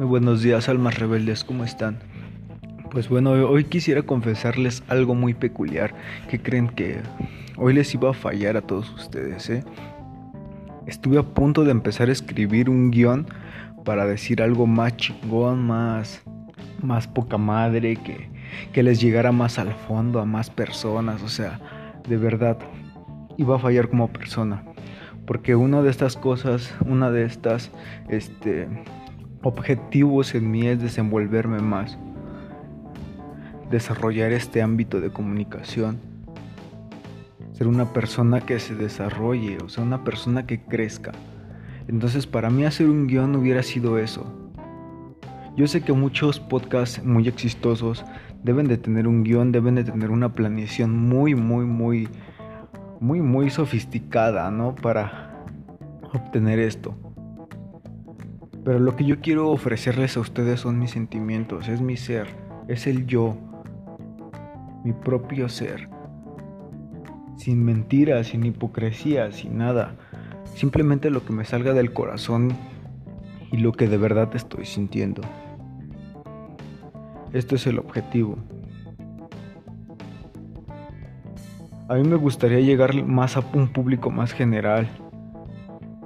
Muy buenos días, almas rebeldes, ¿cómo están? Pues bueno, hoy quisiera confesarles algo muy peculiar que creen que hoy les iba a fallar a todos ustedes, ¿eh? Estuve a punto de empezar a escribir un guion para decir algo más chingón, más, más poca madre, que, que les llegara más al fondo, a más personas, o sea, de verdad, iba a fallar como persona. Porque una de estas cosas, una de estas, este, objetivos en mí es desenvolverme más, desarrollar este ámbito de comunicación, ser una persona que se desarrolle, o sea, una persona que crezca. Entonces para mí hacer un guion hubiera sido eso. Yo sé que muchos podcasts muy exitosos deben de tener un guion, deben de tener una planeación muy, muy, muy, muy, muy sofisticada, ¿no? Para obtener esto. Pero lo que yo quiero ofrecerles a ustedes son mis sentimientos, es mi ser, es el yo, mi propio ser. Sin mentiras, sin hipocresía, sin nada. Simplemente lo que me salga del corazón y lo que de verdad estoy sintiendo. Este es el objetivo. A mí me gustaría llegar más a un público más general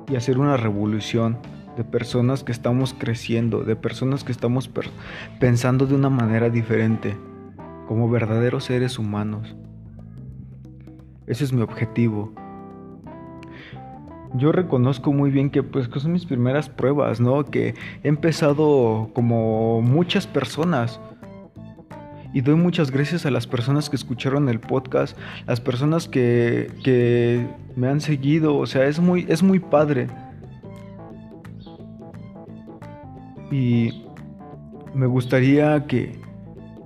y hacer una revolución de personas que estamos creciendo, de personas que estamos pensando de una manera diferente, como verdaderos seres humanos. Ese es mi objetivo. Yo reconozco muy bien que pues son mis primeras pruebas, ¿no? Que he empezado como muchas personas. Y doy muchas gracias a las personas que escucharon el podcast, las personas que, que me han seguido, o sea, es muy, es muy padre. Y me gustaría que,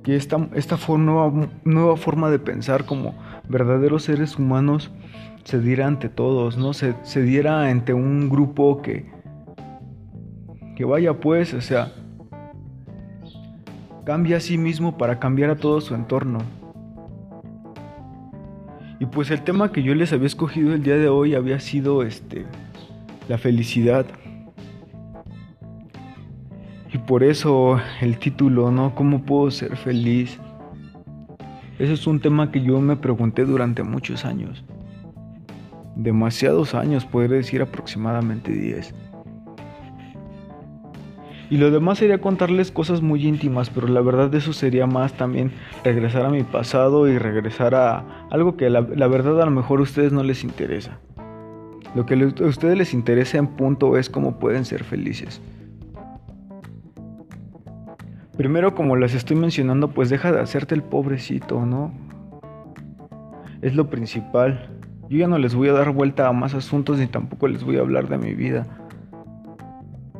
esta, esta nueva, nueva, forma de pensar como verdaderos seres humanos se diera ante todos, ¿no? Se, se diera ante un grupo que, que vaya pues, o sea, cambia a sí mismo para cambiar a todo su entorno. Y pues el tema que yo les había escogido el día de hoy había sido este la felicidad. Por eso el título, ¿no? ¿Cómo puedo ser feliz? Ese es un tema que yo me pregunté durante muchos años. Demasiados años, podría decir aproximadamente 10. Y lo demás sería contarles cosas muy íntimas, pero la verdad de eso sería más también regresar a mi pasado y regresar a algo que la, la verdad a lo mejor a ustedes no les interesa. Lo que a ustedes les interesa en punto es cómo pueden ser felices. Primero, como les estoy mencionando, pues deja de hacerte el pobrecito, ¿no? Es lo principal. Yo ya no les voy a dar vuelta a más asuntos ni tampoco les voy a hablar de mi vida.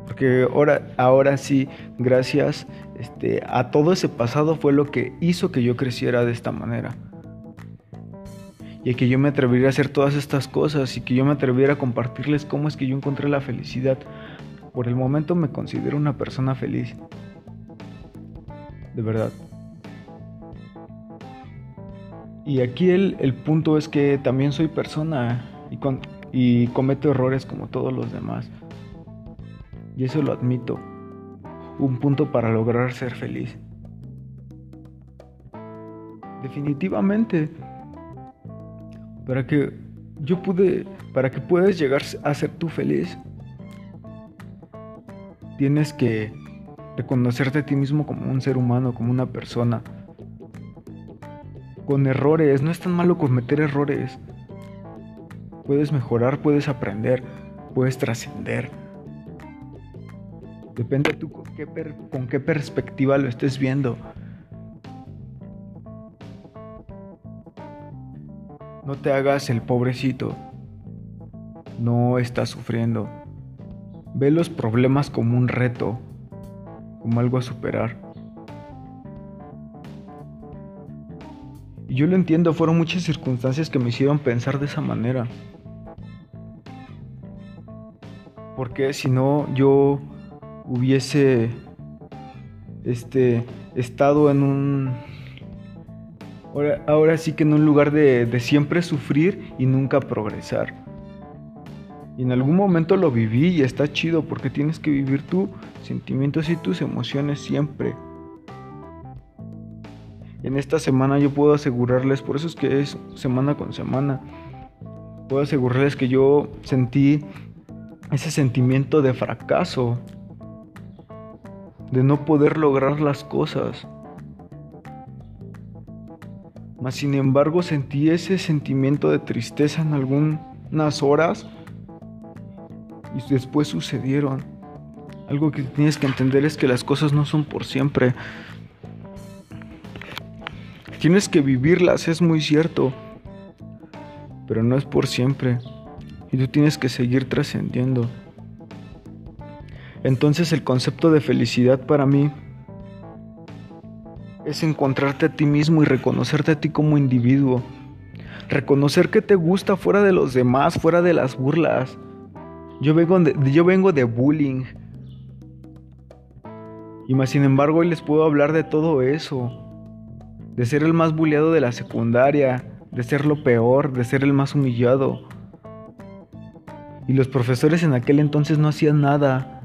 Porque ahora, ahora sí, gracias este, a todo ese pasado fue lo que hizo que yo creciera de esta manera. Y que yo me atreviera a hacer todas estas cosas y que yo me atreviera a compartirles cómo es que yo encontré la felicidad. Por el momento me considero una persona feliz de verdad. Y aquí el, el punto es que también soy persona y, con, y cometo errores como todos los demás. Y eso lo admito. Un punto para lograr ser feliz. Definitivamente. Para que yo pude, para que puedas llegar a ser tú feliz, tienes que reconocerte a ti mismo como un ser humano, como una persona. Con errores, no es tan malo cometer errores. Puedes mejorar, puedes aprender, puedes trascender. Depende tú con qué, con qué perspectiva lo estés viendo. No te hagas el pobrecito. No estás sufriendo. Ve los problemas como un reto, como algo a superar. Y yo lo entiendo, fueron muchas circunstancias que me hicieron pensar de esa manera. Porque si no, yo hubiese este, estado en un... Ahora, ahora sí que en un lugar de, de siempre sufrir y nunca progresar. Y en algún momento lo viví y está chido porque tienes que vivir tus sentimientos y tus emociones siempre. En esta semana yo puedo asegurarles, por eso es que es semana con semana, puedo asegurarles que yo sentí ese sentimiento de fracaso, de no poder lograr las cosas. Mas sin embargo sentí ese sentimiento de tristeza en algunas horas y después sucedieron. Algo que tienes que entender es que las cosas no son por siempre. Tienes que vivirlas, es muy cierto. Pero no es por siempre. Y tú tienes que seguir trascendiendo. Entonces el concepto de felicidad para mí es encontrarte a ti mismo y reconocerte a ti como individuo. Reconocer que te gusta fuera de los demás, fuera de las burlas. Yo vengo de, yo vengo de bullying. Y más sin embargo hoy les puedo hablar de todo eso. De ser el más bulleado de la secundaria, de ser lo peor, de ser el más humillado. Y los profesores en aquel entonces no hacían nada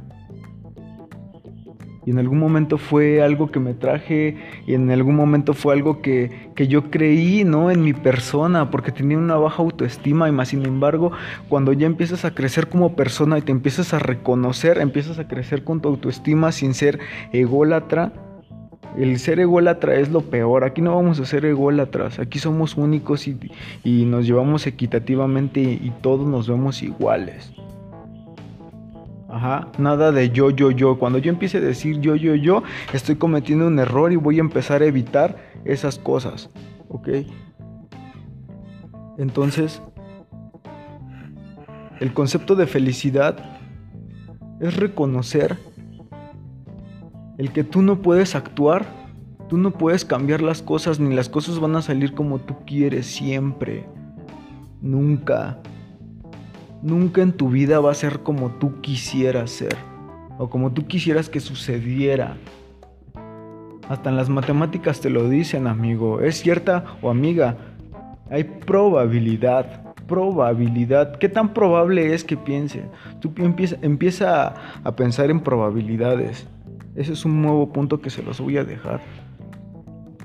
y en algún momento fue algo que me traje y en algún momento fue algo que, que, yo creí, ¿no? En mi persona, porque tenía una baja autoestima y más sin embargo, cuando ya empiezas a crecer como persona y te empiezas a reconocer, empiezas a crecer con tu autoestima sin ser ególatra. El ser ególatra es lo peor, aquí no vamos a ser ególatras, aquí somos únicos y, y nos llevamos equitativamente y todos nos vemos iguales. Ajá, nada de yo, yo, yo. Cuando yo empiece a decir yo, yo, yo, estoy cometiendo un error y voy a empezar a evitar esas cosas. ¿Ok? Entonces, el concepto de felicidad es reconocer el que tú no puedes actuar, tú no puedes cambiar las cosas, ni las cosas van a salir como tú quieres siempre. Nunca. Nunca en tu vida va a ser como tú quisieras ser o como tú quisieras que sucediera. Hasta en las matemáticas te lo dicen, amigo. Es cierta o amiga. Hay probabilidad. Probabilidad. ¿Qué tan probable es que piense? Tú empieza, empieza a, pensar en probabilidades. Ese es un nuevo punto que se los voy a dejar.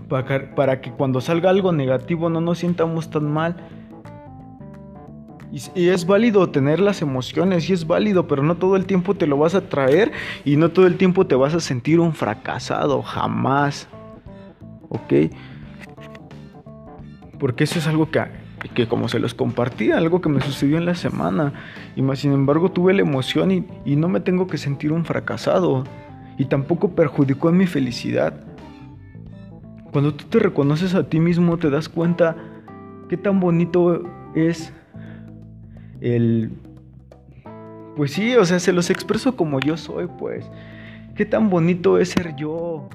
Para, para que cuando salga algo negativo no nos sientamos tan mal y, es válido tener las emociones, y es válido, pero no todo el tiempo te lo vas a traer y no todo el tiempo te vas a sentir un fracasado, jamás. ¿Ok? Porque eso es algo que, que como se los compartí, algo que me sucedió en la semana. Y más sin embargo tuve la emoción y, y no me tengo que sentir un fracasado. Y tampoco perjudicó en mi felicidad. Cuando tú te reconoces a ti mismo te das cuenta qué tan bonito es el... Pues sí, o sea, se los expreso como yo soy, pues. Qué tan bonito es ser yo.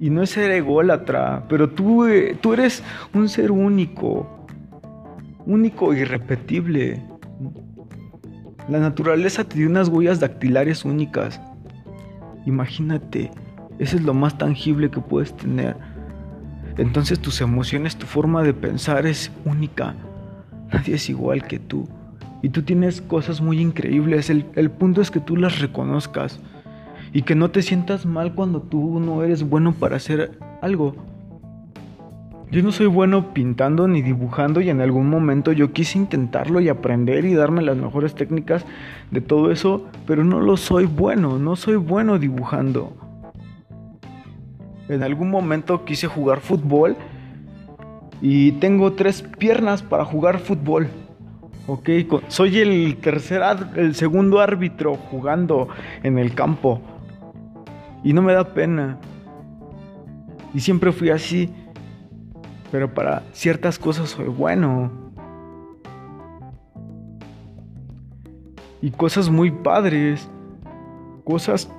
Y no es ser ególatra, pero tú, eh, tú eres un ser único. Único irrepetible. La naturaleza te dio unas huellas dactilares únicas. Imagínate, eso es lo más tangible que puedes tener. Entonces tus emociones, tu forma de pensar es única. Nadie es igual que tú. Y tú tienes cosas muy increíbles. El, punto es que tú las reconozcas. Y que no te sientas mal cuando tú no eres bueno para hacer algo. Yo no soy bueno pintando ni dibujando y en algún momento yo quise intentarlo y aprender y darme las mejores técnicas de todo eso, pero no lo soy bueno, no soy bueno dibujando. En algún momento quise jugar fútbol y tengo tres piernas para jugar fútbol. Ok, soy el tercer, el segundo árbitro jugando en el campo. Y no me da pena. Y siempre fui así. Pero para ciertas cosas soy bueno. Y cosas muy padres. Cosas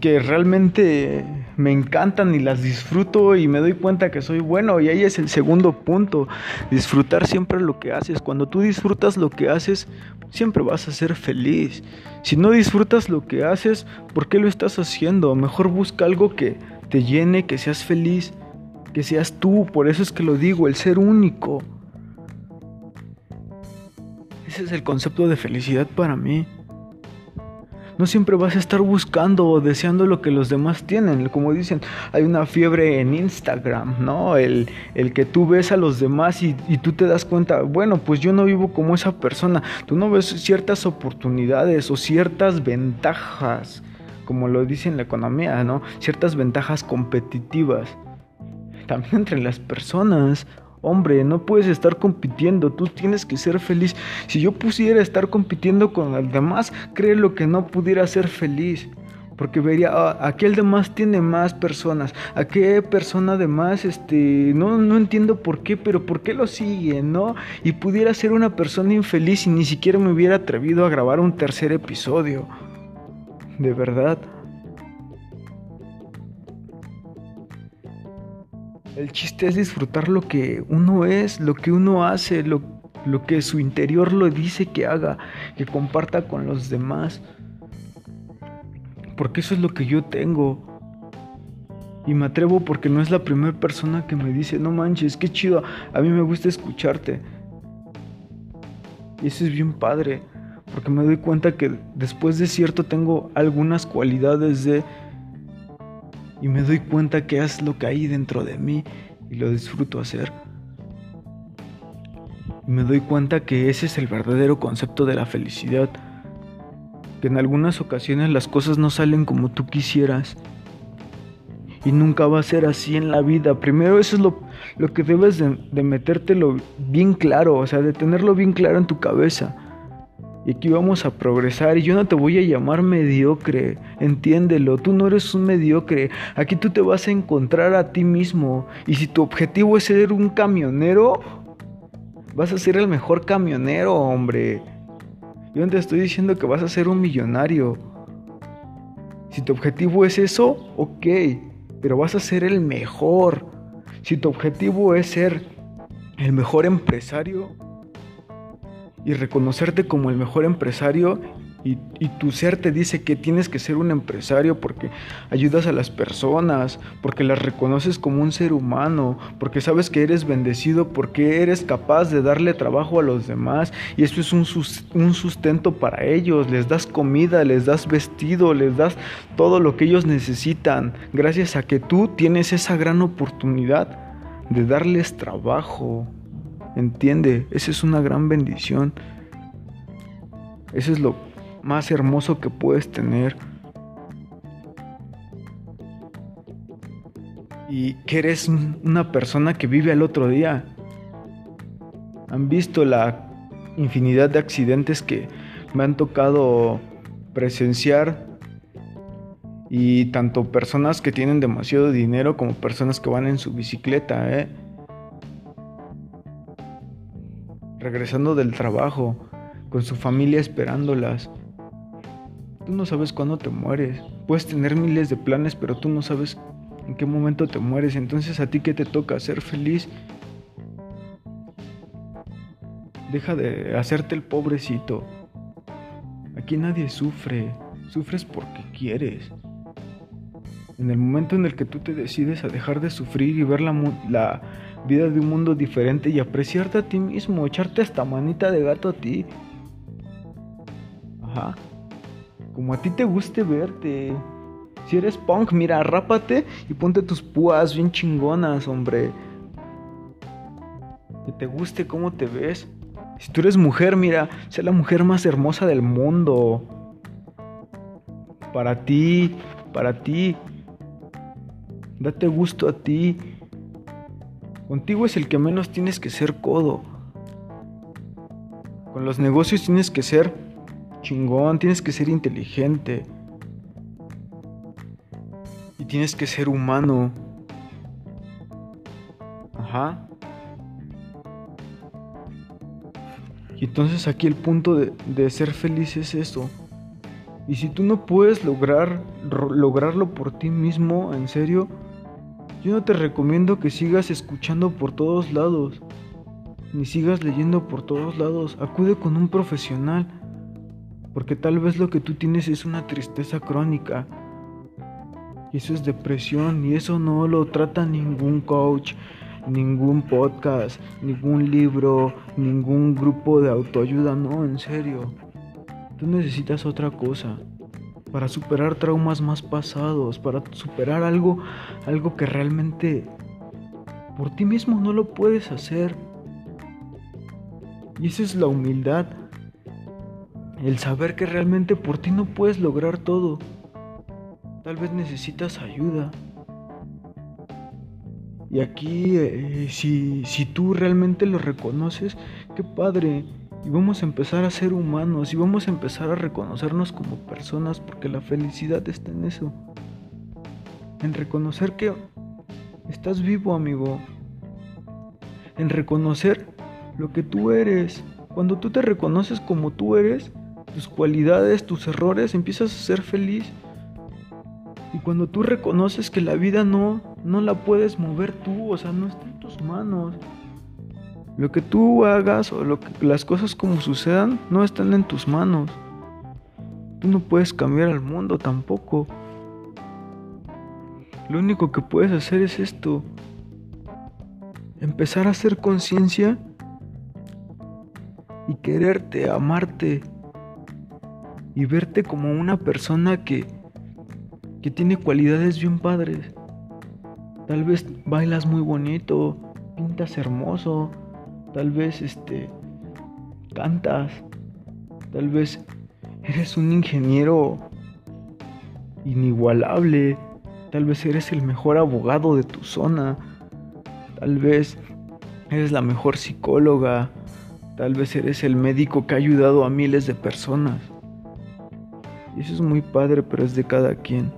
que realmente me encantan y las disfruto y me doy cuenta que soy bueno y ahí es el segundo punto, disfrutar siempre lo que haces. Cuando tú disfrutas lo que haces, siempre vas a ser feliz. Si no disfrutas lo que haces, ¿por qué lo estás haciendo? Mejor busca algo que te llene, que seas feliz, que seas tú, por eso es que lo digo, el ser único. Ese es el concepto de felicidad para mí. No siempre vas a estar buscando o deseando lo que los demás tienen. Como dicen, hay una fiebre en Instagram, ¿no? El, el que tú ves a los demás y, y, tú te das cuenta, bueno, pues yo no vivo como esa persona. Tú no ves ciertas oportunidades o ciertas ventajas, como lo dice en la economía, ¿no? Ciertas ventajas competitivas. También entre las personas. Hombre, no puedes estar compitiendo, tú tienes que ser feliz. Si yo pusiera estar compitiendo con el demás, créelo que no pudiera ser feliz. Porque vería, ah, aquel demás tiene más personas, a qué persona de más, este, no, no entiendo por qué, pero por qué lo sigue, ¿no? Y pudiera ser una persona infeliz y ni siquiera me hubiera atrevido a grabar un tercer episodio. De verdad. El chiste es disfrutar lo que uno es, lo que uno hace, lo, lo que su interior lo dice que haga, que comparta con los demás. Porque eso es lo que yo tengo. Y me atrevo porque no es la primera persona que me dice, no manches, qué chido, a mí me gusta escucharte. Y eso es bien padre, porque me doy cuenta que después de cierto tengo algunas cualidades de y me doy cuenta que es lo que hay dentro de mí y lo disfruto hacer. Y me doy cuenta que ese es el verdadero concepto de la felicidad. Que en algunas ocasiones las cosas no salen como tú quisieras. Y nunca va a ser así en la vida. Primero eso es lo, lo que debes de, de metértelo bien claro, o sea, de tenerlo bien claro en tu cabeza y aquí vamos a progresar y yo no te voy a llamar mediocre, entiéndelo, tú no eres un mediocre, aquí tú te vas a encontrar a ti mismo y si tu objetivo es ser un camionero, vas a ser el mejor camionero, hombre. Yo no te estoy diciendo que vas a ser un millonario. Si tu objetivo es eso, ok, pero vas a ser el mejor. Si tu objetivo es ser el mejor empresario, y reconocerte como el mejor empresario y, tu ser te dice que tienes que ser un empresario porque ayudas a las personas, porque las reconoces como un ser humano, porque sabes que eres bendecido, porque eres capaz de darle trabajo a los demás y eso es un, un sustento para ellos, les das comida, les das vestido, les das todo lo que ellos necesitan, gracias a que tú tienes esa gran oportunidad de darles trabajo. Entiende, esa es una gran bendición. Eso es lo más hermoso que puedes tener. Y que eres una persona que vive al otro día. Han visto la infinidad de accidentes que me han tocado presenciar y tanto personas que tienen demasiado dinero como personas que van en su bicicleta, ¿eh? Regresando del trabajo, con su familia esperándolas. Tú no sabes cuándo te mueres. Puedes tener miles de planes, pero tú no sabes en qué momento te mueres. Entonces a ti qué te toca ser feliz. Deja de hacerte el pobrecito. Aquí nadie sufre. Sufres porque quieres. En el momento en el que tú te decides a dejar de sufrir y ver la, la vida de un mundo diferente y apreciarte a ti mismo, echarte esta manita de gato a ti. Ajá. Como a ti te guste verte. Si eres punk, mira, rápate y ponte tus púas bien chingonas, hombre. Que te guste cómo te ves. Si tú eres mujer, mira, sé la mujer más hermosa del mundo. Para ti, para ti. Date gusto a ti. Contigo es el que menos tienes que ser codo. Con los negocios tienes que ser chingón, tienes que ser inteligente. Y tienes que ser humano. Ajá. Y entonces aquí el punto de, ser feliz es eso. Y si tú no puedes lograr lograrlo por ti mismo, en serio, yo no te recomiendo que sigas escuchando por todos lados, ni sigas leyendo por todos lados. Acude con un profesional, porque tal vez lo que tú tienes es una tristeza crónica. Y eso es depresión, y eso no lo trata ningún coach, ningún podcast, ningún libro, ningún grupo de autoayuda, no, en serio. Tú necesitas otra cosa para superar traumas más pasados, para superar algo algo que realmente por ti mismo no lo puedes hacer. Y esa es la humildad. El saber que realmente por ti no puedes lograr todo. Tal vez necesitas ayuda. Y aquí, eh, si, si tú realmente lo reconoces, qué padre. Y vamos a empezar a ser humanos y vamos a empezar a reconocernos como personas porque la felicidad está en eso. En reconocer que estás vivo, amigo. En reconocer lo que tú eres. Cuando tú te reconoces como tú eres, tus cualidades, tus errores, empiezas a ser feliz. Y cuando tú reconoces que la vida no, no la puedes mover tú, o sea, no está en tus manos. Lo que tú hagas o lo que, las cosas como sucedan no están en tus manos. Tú no puedes cambiar al mundo tampoco. Lo único que puedes hacer es esto. Empezar a hacer conciencia y quererte, amarte y verte como una persona que que tiene cualidades bien padres. Tal vez bailas muy bonito, pintas hermoso, tal vez este cantas, tal vez eres un ingeniero inigualable, tal vez eres el mejor abogado de tu zona, tal vez eres la mejor psicóloga, tal vez eres el médico que ha ayudado a miles de personas. Y eso es muy padre, pero es de cada quien.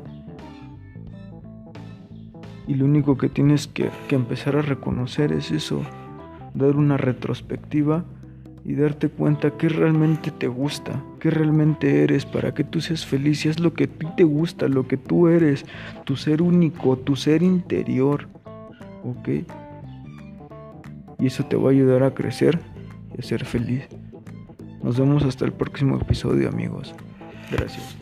Y lo único que tienes que, empezar a reconocer es eso, dar una retrospectiva y darte cuenta que realmente te gusta, que realmente eres, para que tú seas feliz y es lo que a ti te gusta, lo que tú eres, tu ser único, tu ser interior, ¿ok? Y eso te va a ayudar a crecer y a ser feliz. Nos vemos hasta el próximo episodio amigos. Gracias.